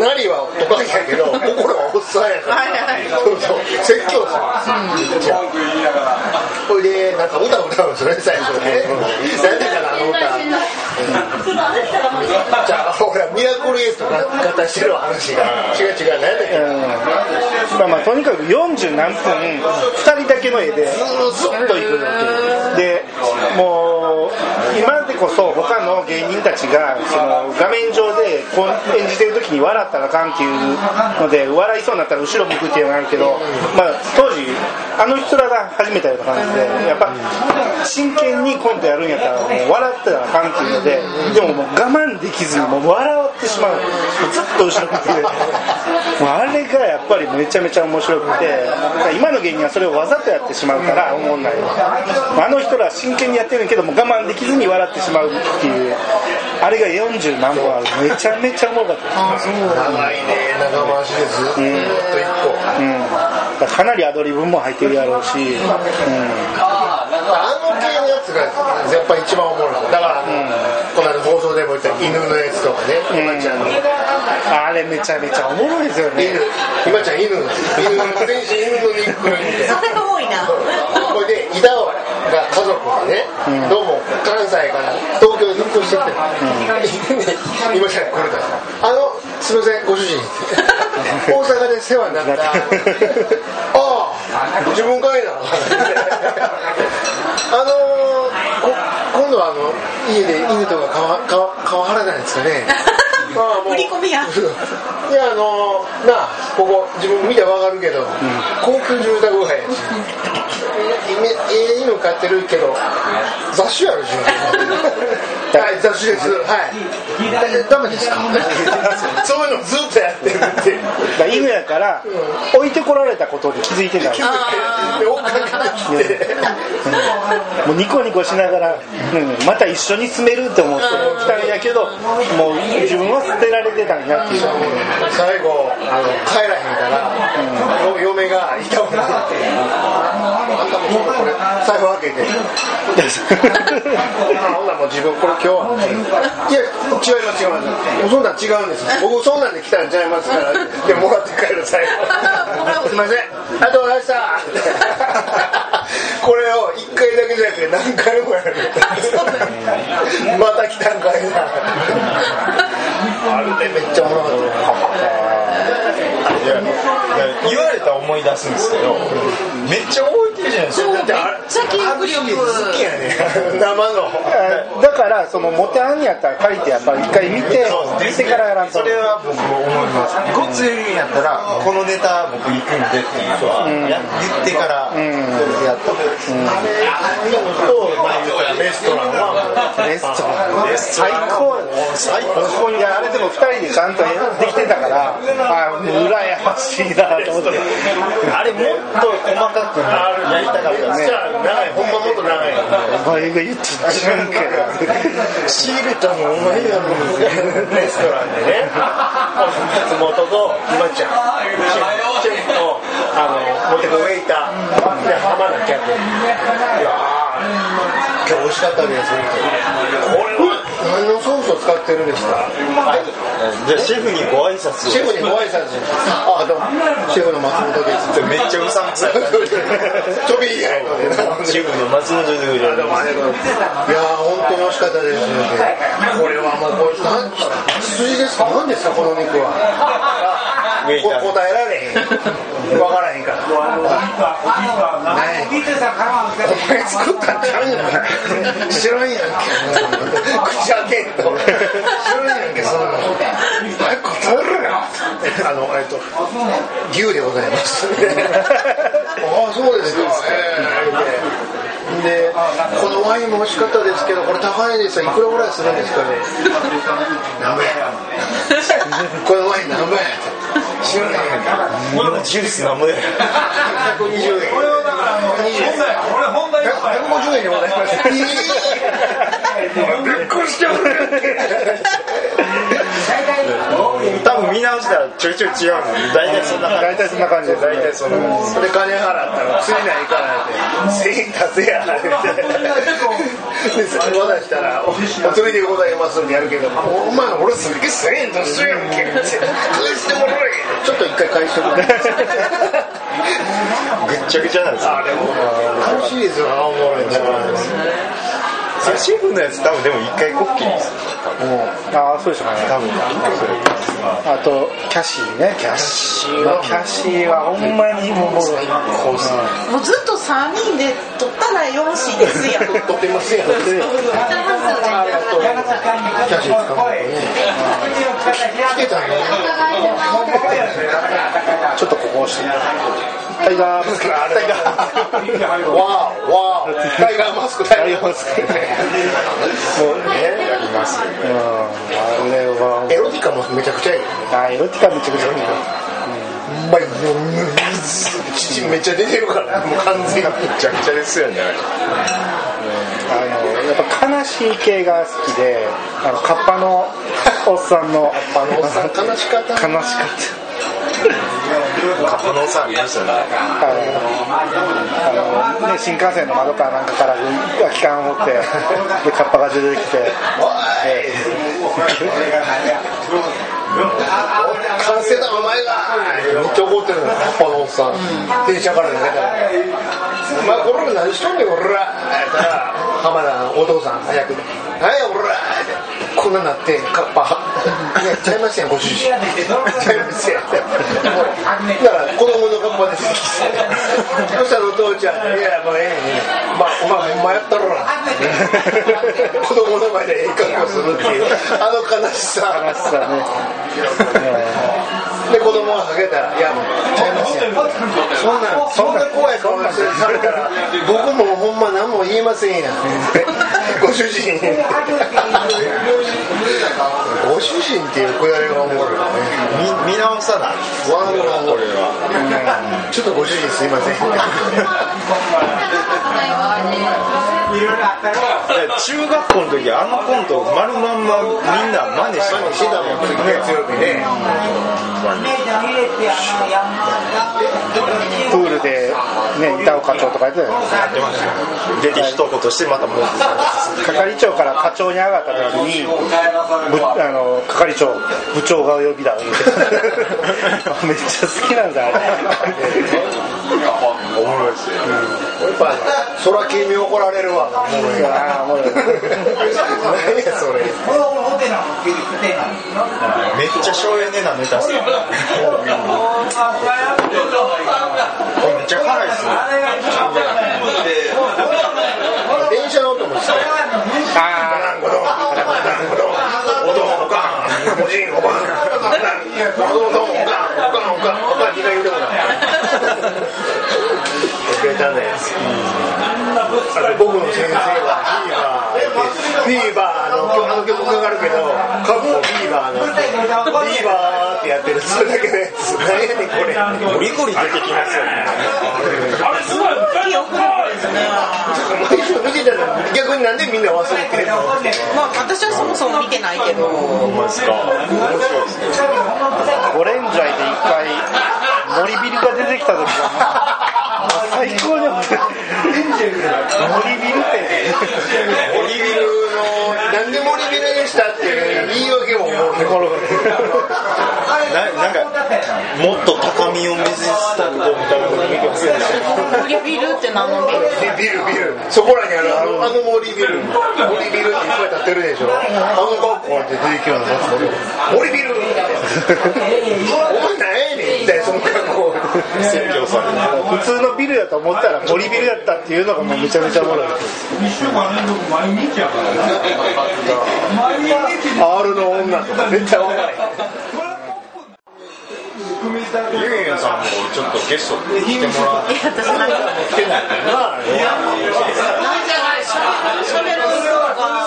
なりはトカゲやけど、心はおっさんやから、はいはい。そうそう、説教するんですよ。ほいで、なんか歌歌うんですよね、最初ね。なんでかな、あの歌。じゃあ、ほら、ミラクルエとか型してる話が。違う違う何だっけ。うんまあまあとにかく40何分2人だけの絵で。ずっといくわけでもう今でこそ他の芸人たちがその画面上でこう演じてる時に笑ったらあかんっていうので笑いそうになったら後ろ向くっていうのがあるけど、まあ、当時あの人らが始めたような感じでやっぱ真剣にコントやるんやったらもう笑ったらあかんっていうのででももう我慢できずにもう笑ってしまう。ずっと後ろ向きで。もうあれがやっぱりめちゃめちゃ面白くて。今の芸人はそれをわざとやってしまうから思んないあの人ら真剣にやってるけども我慢できずに笑ってしまうっていう。あれが40何本ある。めちゃめちゃおもろかったです。長いね長回しでずっと一個。うん、だからかなりアドリブも入ってるやろうし、うん、あの系つがやっぱ一番おもろいだから、この間放送でも言った犬のやつとかね。今ちゃんの。あれめちゃめちゃおもろいですよね。犬。今ちゃん犬犬全身犬のニックみたいなそれが多いな。これで板尾が家族でね、どうも関西から東京に引っ越してきて、今じゃ来るからあのすみませんご主人。大阪で世話になった。ああ自分かいな。あのこ今度はあの家で犬とか川川川原なんですかね 売り込みや。いやあのなあここ自分見たらわかるけど、高級住宅街やし。ええ犬飼ってるけど雑種やろ自分はい雑種です。はい。えダメですか？そういうのずっとやってるって。だから犬やから置いてこられたことに気づいてない。で追っかけてきて。もうニコニコしながら、うん、また一緒に住めるって思って来たんやけどもう自分は捨てられてたんやっていう。最後あの帰らへんから、よ嫁がいたもん。なってあんたもちょっとこれ財布開けて。あほんならもう自分これ今日はいや違います違います。そんなん違うんです。僕そんなんで来たんちゃいますから。でもらって帰る財布 すいません。ありがとうございました。これを1回だけじゃなくて何回もやる。また来たんかいな。あれでめっちゃおもろかった言われたら思い出すんですけどめっちゃ覚えてるじゃないですか。めっちゃ記憶力好きやね生の。だからそのモテあんやったら借りてやっぱり一回見て見てからやらんと。それは僕思います。ごっついんやったらこのネタ僕行くんでっていうのはや言ってからやったあ、言ったらレストランはレスト。ラン最高。最高。いやあれでも2人でちゃんとできてたからあもう羨ましいなと思って。あれもっと細かくやりたかったですじゃあ長いほんまもっと長いお前が言って知らんけど仕入れたのお前やろレストランでね。松本と今ちゃん。シェフとあのモテコウェイターで浜田キャプテンいやー。今日美味しかったですこれは。何のソー使ってるんですか？じゃあシェフにご挨拶を。シェフにご挨拶。あどう？もシェフの松本です。めっちゃうさんくさい。びい。やシェフの松本でいやー本当に美味しかったです。これはもうこれなん羊ですか？何ですか？この肉は答えられへん。分からへんから。何お前作ったんちゃうん。や知らんやん。け口開けんと知らんやんけ。そんなの答えろよあのえっと牛でございます。ああそうですか。ええでこのワインも美味しかったですけどこれ高いですよ。いくらぐらいするんですかね。何倍やこのワイン何倍や知らないやんか今ジュースなんぼや120円これはだからあの150円でございます。びっくりしちゃう多分見直したらちょいちょい違うの大体そんな感大体そんな感じ。です大体そんな感じそれ金払ったら釣りないからって。1000円出せやって。でそれ渡したら「お釣りでございます」ってやるけど「お前俺すげえ1000円出すやん。け」って「返してもらえ」ちょっと一回返しとくぐっちゃぐちゃなんですよ。あでも。楽しいですよおもろいなそれシェフのやつ多分でも一回こっきりです。ああそうでしたかね。多分。あとキャシーね。キャシーは。キャシーはほんまにもうもろい。もうずっと3人で撮ったらよろしいですやん。撮ってますやん。キャシー使うのね。来てたね。ちょっとここ押してタイガーマスクタイガー。わーわー。タイガーマスク。タイガーマスク。もうねやりますようんあれはエロティカもめちゃくちゃいいよね。あエロティカめちゃくちゃいいうまい。もう乳めっちゃ出てるから。もう完全に。めちゃくちゃですよねあのやっぱ悲しい系が好きであのカッパのおっさんのあのおっさん悲しかった。悲しかった カッパのおっさんありましたね。あのね、新幹線の窓かなんかから空き缶を持って でカッパが出てきて。完成だお前がめっちゃ怒ってるのカッパのおっさん。電車から投げたら「お前これ何しとんねんこら」浜田のお父さん早く「何やこら」こんななってカッパ「いやちゃいますやんご主人。ちゃいますやん」だから子供のカッパで出てきてそしたらお父ちゃん「いやもうええまあお前ほんまやったろな」子供の前でええ格好するっていう。あの悲しさ。悲しさねで子供がかけたら「いやもうちゃいますやん」そんなそんな怖い顔してされたら僕もほんま何も言えませんやん。ご主人。ご主人っていうくだりがおもろいよね。見見直さない。ワンワンこれはちょっとご主人すいません で中学校の時あのコント丸まんまみんな真似してまシダも月曜日ねプールで、ね、板尾課長とかやってた。よ出て一言してまたもう係長から課長に上がった時にぶあの係長部長がお呼びだ。めっちゃ好きなんだあれ。おもろいですよ。やっぱ空君に怒られるわおもろいなあもろい何やめっちゃ省エネなネタすねこれめっちゃ辛いっす電車の音もしたあガランゴドンガランゴドンおどんおかんおじんおばんおどんおどんおかんおかんおかんおかん気が言うてもなベタなやつあれ僕の先生はフィーバーフィーバーのあの曲かかるけどカッコフィーバーのフィーバーってやってるそれだけのやつ何やねんこれゴリゴリ出てきますよね記憶力ですね毎週見てたのに逆になんでみんな忘れてんのまあ私はそもそも見てないけどまですか面白いですねゴレンジャイで一回森ビルが出てきた時が最高に面白い森ビルって森ビルのなんで森ビルにしたっていう言い。訳も思うななんかもっと高みを目指したんだみたいなこと見てますよね森ビルって何のビルビルビルそこらにある。あのあの森ビル。森ビルっていっぱい建ってるでしょあの学校って出てきよう。な森ビルお前何やねん一体その学校説教されて普通のビルやと思ったら森ビルやったっていうのがもうめちゃめちゃおもろい R の女とか絶対分からへんゆうゆうさんもちょっとゲストに来てもら私なんか来てないなしゃべることがな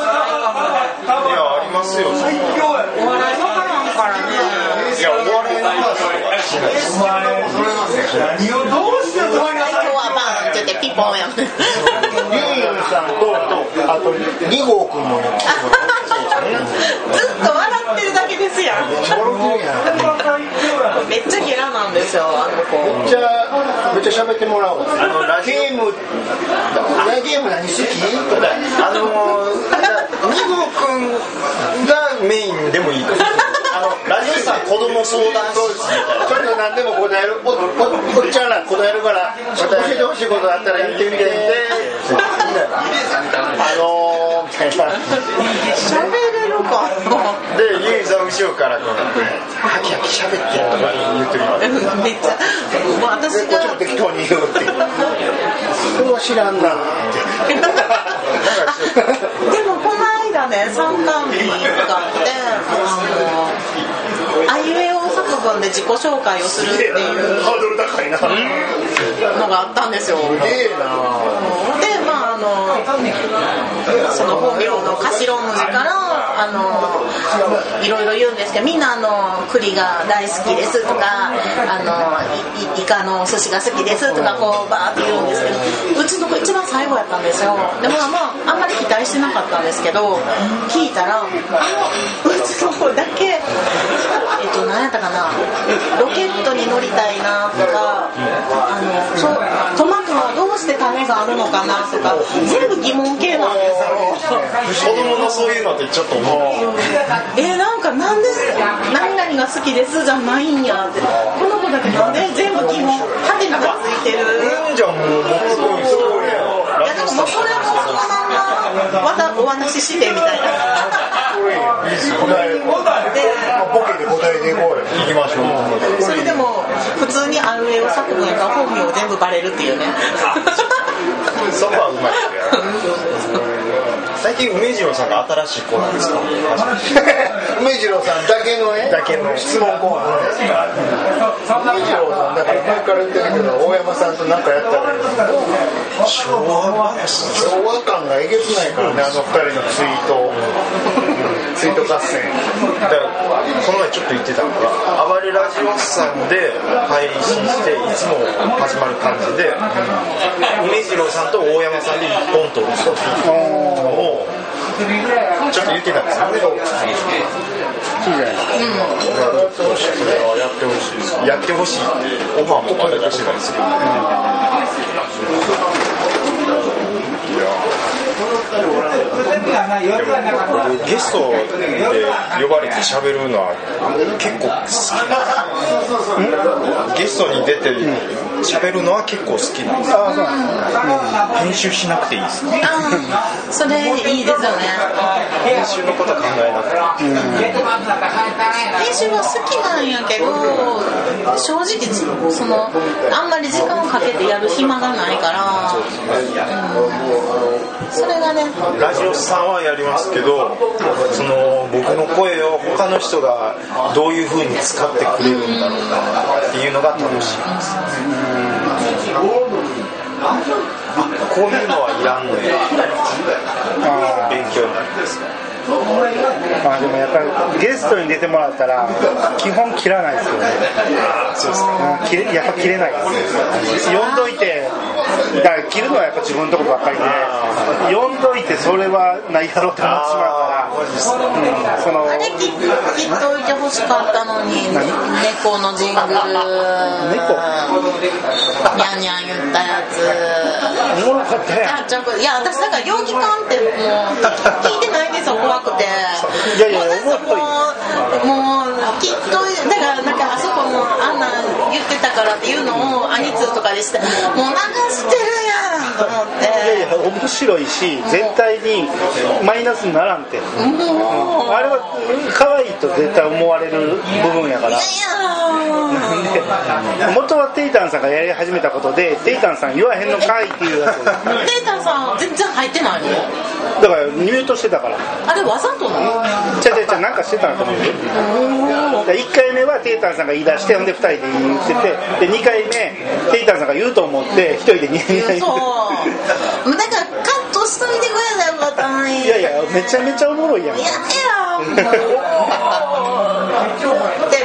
いやありますよ。お笑いわからんからね話とかしないです今日はバーンって言ってピンポンやもんゆうゆうさんと笑ってるだけですやんめっちゃゲラなんですよあの子めっちゃめっちゃ喋ってもらおうあのラゲームなゲーム何好きあのー、二号くんがメインでもいいと思うあのラジオさん子供相談室みたいなちょっと何でも答えるおっちゃんら答えるから教えてほしいことあったら言ってみてあのーみたいな喋れるか後ろからこうハキハキ喋ってとか言ってるめっちゃもう私こっちも適当に言うってそれは知らんなってでもこの間ね参観日があってあのーあいうえお作文で自己紹介をするっていうハードル高いなすのがあったんですよ。げえなでまああのその本名の頭文字からあのいろいろ言うんですけどみんなあの栗が大好きですとかあのイカのお寿司が好きですとかこうバーって言うんですけどうちの子一番最後やったんですよ。でもまああんまり期待してなかったんですけど聞いたらあのうちの子だけえっと何やったかなロケットに乗りたいなとかあのそうして種があるのかなとか全部疑問系なんですよ子供のそういうのってちょっと思う。えー、なんかなんで何々が好きですじゃないんやって。この子だけなんで全部疑問ハテナがついてる。じゃあもうもうすごいすごいいやでももうそまたお渡ししてみたいな。答えボケで答えていこうよ。行きましょう。それでも普通にあいうえお作文やから本名全部バレるっていうね。そこはうまい 最近梅次郎さんが新しいコーナーですか？梅次郎さんだけのねだけの。質問コーナーで梅次郎さんだから前から言ってるけど大山さんと仲やったら昭和話昭和感がえげつないからねあの二人のツイートツイート合戦だからこの前ちょっと言ってたのが暴れラジオさんで配信していつも始まる感じで梅次郎さんと大山さんで一本取るっちょっと言ってたんですよね。いいじゃないですか。やってほしい。やってほしいってオファーもまだ出してないですけどゲストで呼ばれて喋るのは結構好きゲストに出て喋るのは結構好きなんですうなん編集しなくていいです。かそれいいです。よね編集のことは考えなくて。編集は好きなんやけど正直そのあんまり時間をかけてやる暇がないから、うん、それがねラジオさんはやりますけどその僕の声を他の人がどういう風に使ってくれるんだろうなっていうのが楽しいです。あこういうのはいらんの勉強になるんですあでもやっぱりゲストに出てもらったら基本切らないですよね。そうですね。やっぱ切れないです呼んどいてだから切るのはやっぱ自分のとこばっかりで呼んどいてそれはないやろうと思ってしまうからうんそのあれ切切っといてほしかったのに猫のジングル。猫ニャンニャン言ったやつ。おもろかったやんいや私だから陽気感ってもう聞いてないんですよ怖くて。いやいやもうなんかもうきっとだからなんかあそこもあんなん言ってたからっていうのをアニツーとかでしてもう流してるやんと思って。いやいや面白いし絶対にマイナスにならんってあれは可愛いと絶対思われる部分やから。いやで元はテイタンさんがやり始めたことでテイタンさん言わへんのかいっていうやつ。だかデータさん全然入ってないのらミュートしてたから。あれわざとなの？ちゃちゃちゃなんかしてたんだと思うよ。だから1回目はテイタンさんが言い出してほんで2人で言っててで2回目テイタンさんが言うと思って1人でニヤニヤ言ってそうだからカットしといてくれたらよかったのに。いやいやめちゃめちゃおもろいやん。いやいやって毎回思ってるそ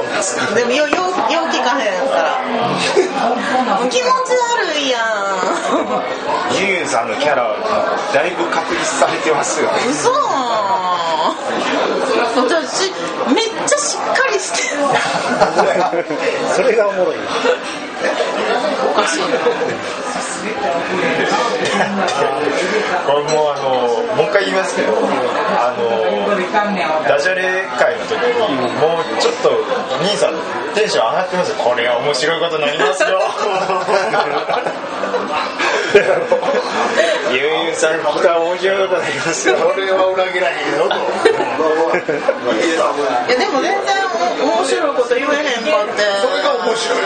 うなんですかでもよよよう聞かへんから。気持ち悪いやん。ユンユンさんのキャラだいぶ確立されてますよね。嘘。私めっちゃしっかりしてる。それがおもろい。おかしい。なこれもうあのもう一回言いますけどあのダジャレ会の時にもうちょっと兄さんテンション上がってますよ。これは面白いことになりますよ。ゆうゆうさんの歌は面白いことになりますよ。俺は裏切らへんよといやでも全然面白いこと言えへんかって。それが面白い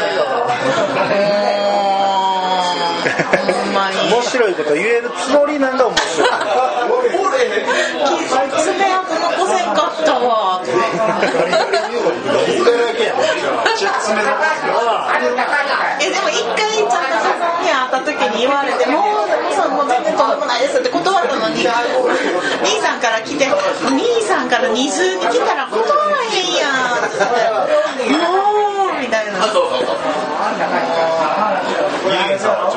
面白いこと言えるつもりなんが面白い。爪痕残せんかったわえでも一回ちゃんとさんに会った時に言われて「もうさんもう全然とんでもないです」って断ったのに兄さんから来て「兄さんから二重に来たら断らへんやん」って言って「もう」みたいな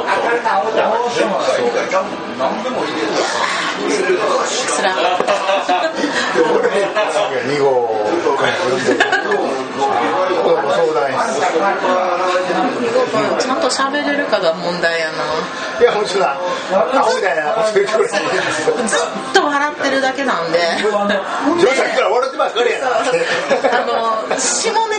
ちょっつらかった2号子供相談室ちゃんと喋れるかが問題やないやずっと笑ってるだけなんで。ジョーさっきから笑ってばっかりやな。あの下ネタ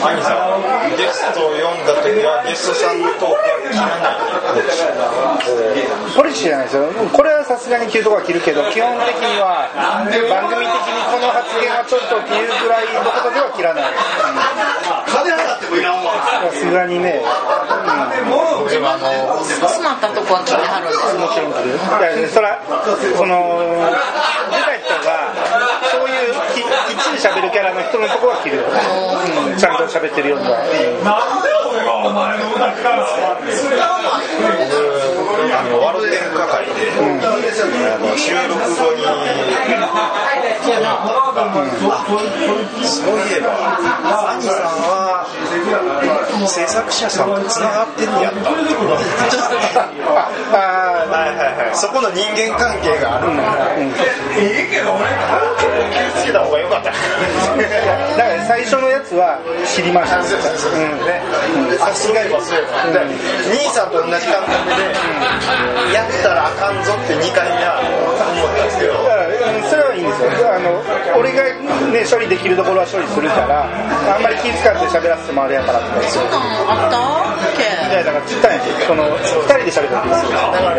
兄さんゲストを呼んだ時はゲストさんのトークは切らないポリシーじゃないですよこれはさすがに切るとこは切るけど基本的には番組的にこの発言はちょっとっていうぐらいのことでは切らない金払ってもいらんわさすがにね、自分の詰まったとこは切ってはるんですもちろん切るその出た人がり喋るキャラの人のとこは切る。よ、うん、ちゃんと喋ってるようには、あのワルテン係。で、あの収録後に、そういえば。兄さん。は制作者さんとつながってんやった。って思ってああはいはいはいそこの人間関係があるから、いいけど俺気をつけた方がよかっただから最初のやつは知りました、うん。さすがに忘れた、で兄さんと同じ感覚で、やったらあかんぞって2回目は思ったんですけど。それはいいんですよ。あの俺が、ね、処理できるところは処理するからあんまり気使って喋らせてもあれやから。ってそんなんあった？っいけやだから言ったんやその2人で喋ったんですよ。だから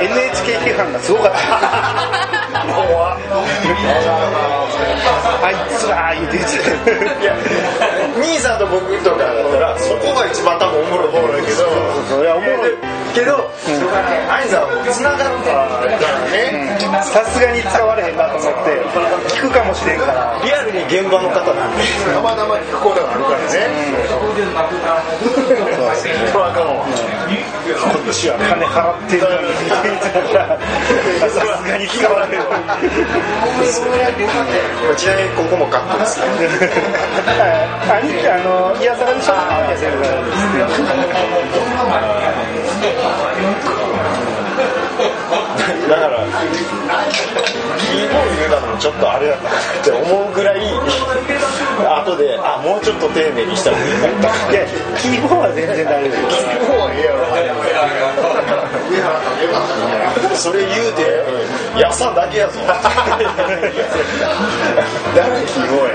NHK 批判がすごかった あいつら言うていや兄さんと僕とかだったらそこが一番多分おもろいおもろいけど。それはおもろいけど、兄さんはつながったからね、さすがに使われへんなと思って聞くかもしれんから。リアルに現場の方なんで。たまたま聞くことがあるからね。それはあかんわこっちは金払ってるのにさすがに使われるちなみにここもカットですね兄あのいやさらにしょあいや全然だからキーボード言うたのもちょっとあれだったなって思うぐらい後であもうちょっと丁寧にした方がいい。かったいやキーボードは全然大丈夫。ですもうええやろそれ言うてやさんだけやぞ。誰キーボードや？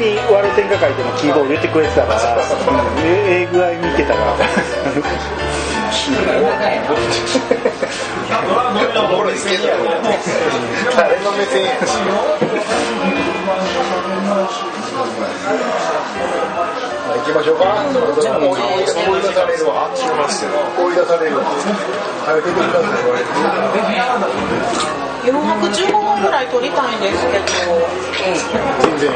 にワルテンカ会でもキーボード入れてくれてたから、うん、ええ具合にいけたから誰の目線や あ、行きましょうか。追い出されるわ。追い出されるわ。てください。ぐらい取りたいんですけど。全然。